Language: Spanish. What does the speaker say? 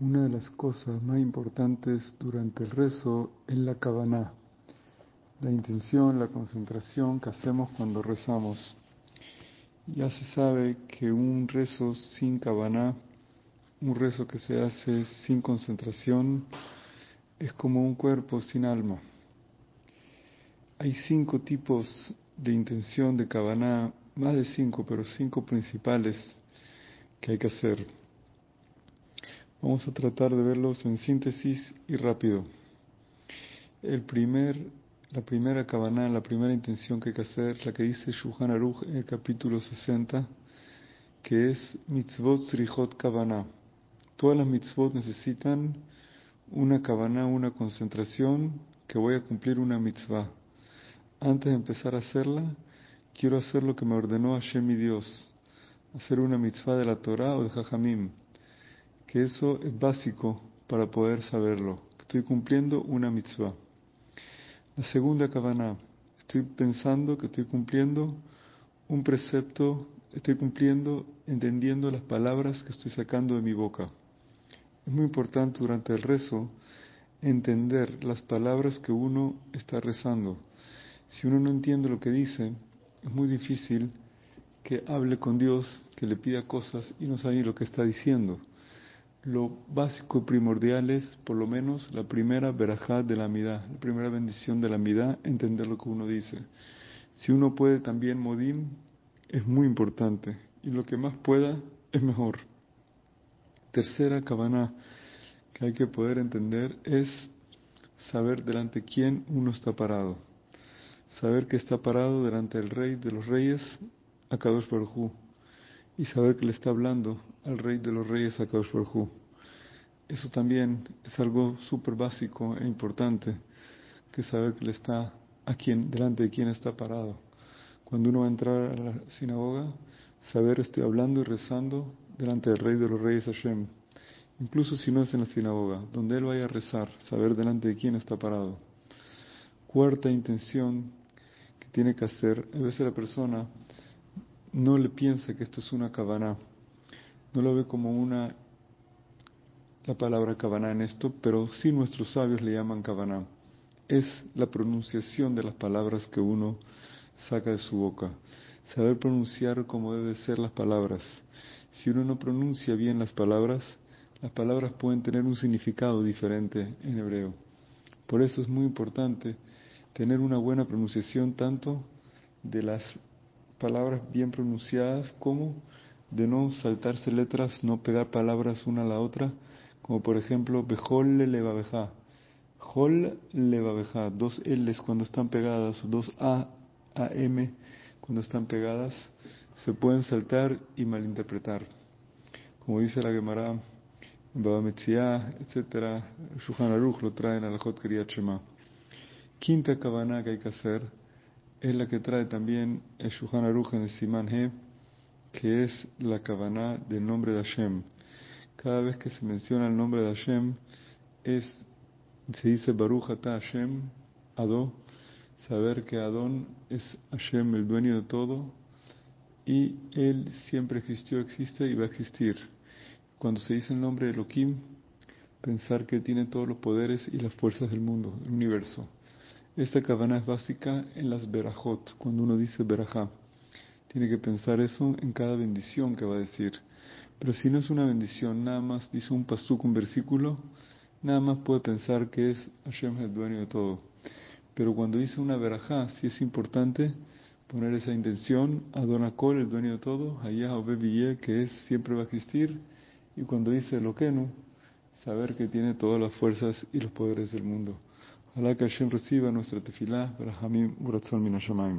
Una de las cosas más importantes durante el rezo es la kavaná, la intención, la concentración que hacemos cuando rezamos. Ya se sabe que un rezo sin kavaná, un rezo que se hace sin concentración, es como un cuerpo sin alma. Hay cinco tipos de intención de kavaná, más de cinco, pero cinco principales que hay que hacer. Vamos a tratar de verlos en síntesis y rápido. El primer, la primera kavaná, la primera intención que hay que hacer, la que dice Shuhan Aruch en el capítulo 60, que es mitzvot srihot kavaná. Todas las mitzvot necesitan una kavaná, una concentración, que voy a cumplir una mitzvah. Antes de empezar a hacerla, quiero hacer lo que me ordenó Hashem Dios, hacer una mitzvah de la Torah o de Jajamim que eso es básico para poder saberlo. Estoy cumpliendo una mitzvah. La segunda kavaná, estoy pensando que estoy cumpliendo un precepto, estoy cumpliendo, entendiendo las palabras que estoy sacando de mi boca. Es muy importante durante el rezo entender las palabras que uno está rezando. Si uno no entiende lo que dice, es muy difícil que hable con Dios, que le pida cosas y no sabe lo que está diciendo lo básico y primordial es, por lo menos, la primera verajá de la midá, la primera bendición de la midá, entender lo que uno dice. Si uno puede también modim, es muy importante. Y lo que más pueda, es mejor. Tercera cabana que hay que poder entender es saber delante quién uno está parado. Saber que está parado delante del rey de los reyes, Akadosh Baruj y saber que le está hablando al Rey de los Reyes, a Baruj Eso también es algo súper básico e importante, que saber que le está a quien, delante de quién está parado. Cuando uno va a entrar a la sinagoga, saber estoy hablando y rezando delante del Rey de los Reyes Hashem. Incluso si no es en la sinagoga, donde él vaya a rezar, saber delante de quién está parado. Cuarta intención que tiene que hacer, a veces la persona no le piensa que esto es una cabana, no lo ve como una la palabra cabana en esto, pero sí nuestros sabios le llaman cabana. Es la pronunciación de las palabras que uno saca de su boca. Saber pronunciar como deben ser las palabras. Si uno no pronuncia bien las palabras, las palabras pueden tener un significado diferente en hebreo. Por eso es muy importante tener una buena pronunciación tanto de las palabras bien pronunciadas, como de no saltarse letras, no pegar palabras una a la otra, como por ejemplo, bejol le babeja. Jol le babeja, dos L's cuando están pegadas, dos A, A, M cuando están pegadas, se pueden saltar y malinterpretar. Como dice la Gemara, Baba Metzia, etc., Shuhan Aruch lo traen a la Jot Shema. Quinta cabana que hay que hacer es la que trae también el Shuhan Aruch en el Siman He, que es la Kavaná del nombre de Hashem. Cada vez que se menciona el nombre de Hashem, es, se dice Baruch Ata Hashem, Ado, saber que Adón es Hashem, el dueño de todo, y Él siempre existió, existe y va a existir. Cuando se dice el nombre de Elohim, pensar que tiene todos los poderes y las fuerzas del mundo, del universo. Esta cabana es básica en las berajot, cuando uno dice berajá. Tiene que pensar eso en cada bendición que va a decir. Pero si no es una bendición, nada más dice un pasuk, un versículo, nada más puede pensar que es Hashem el dueño de todo. Pero cuando dice una berajá, sí es importante poner esa intención, Adonakol, el dueño de todo, Hayah o que es, siempre va a existir, y cuando dice Loquenu, saber que tiene todas las fuerzas y los poderes del mundo. Ojalá que Hashem reciba nuestra tefilá, Hamim Uratzon Minashamayim.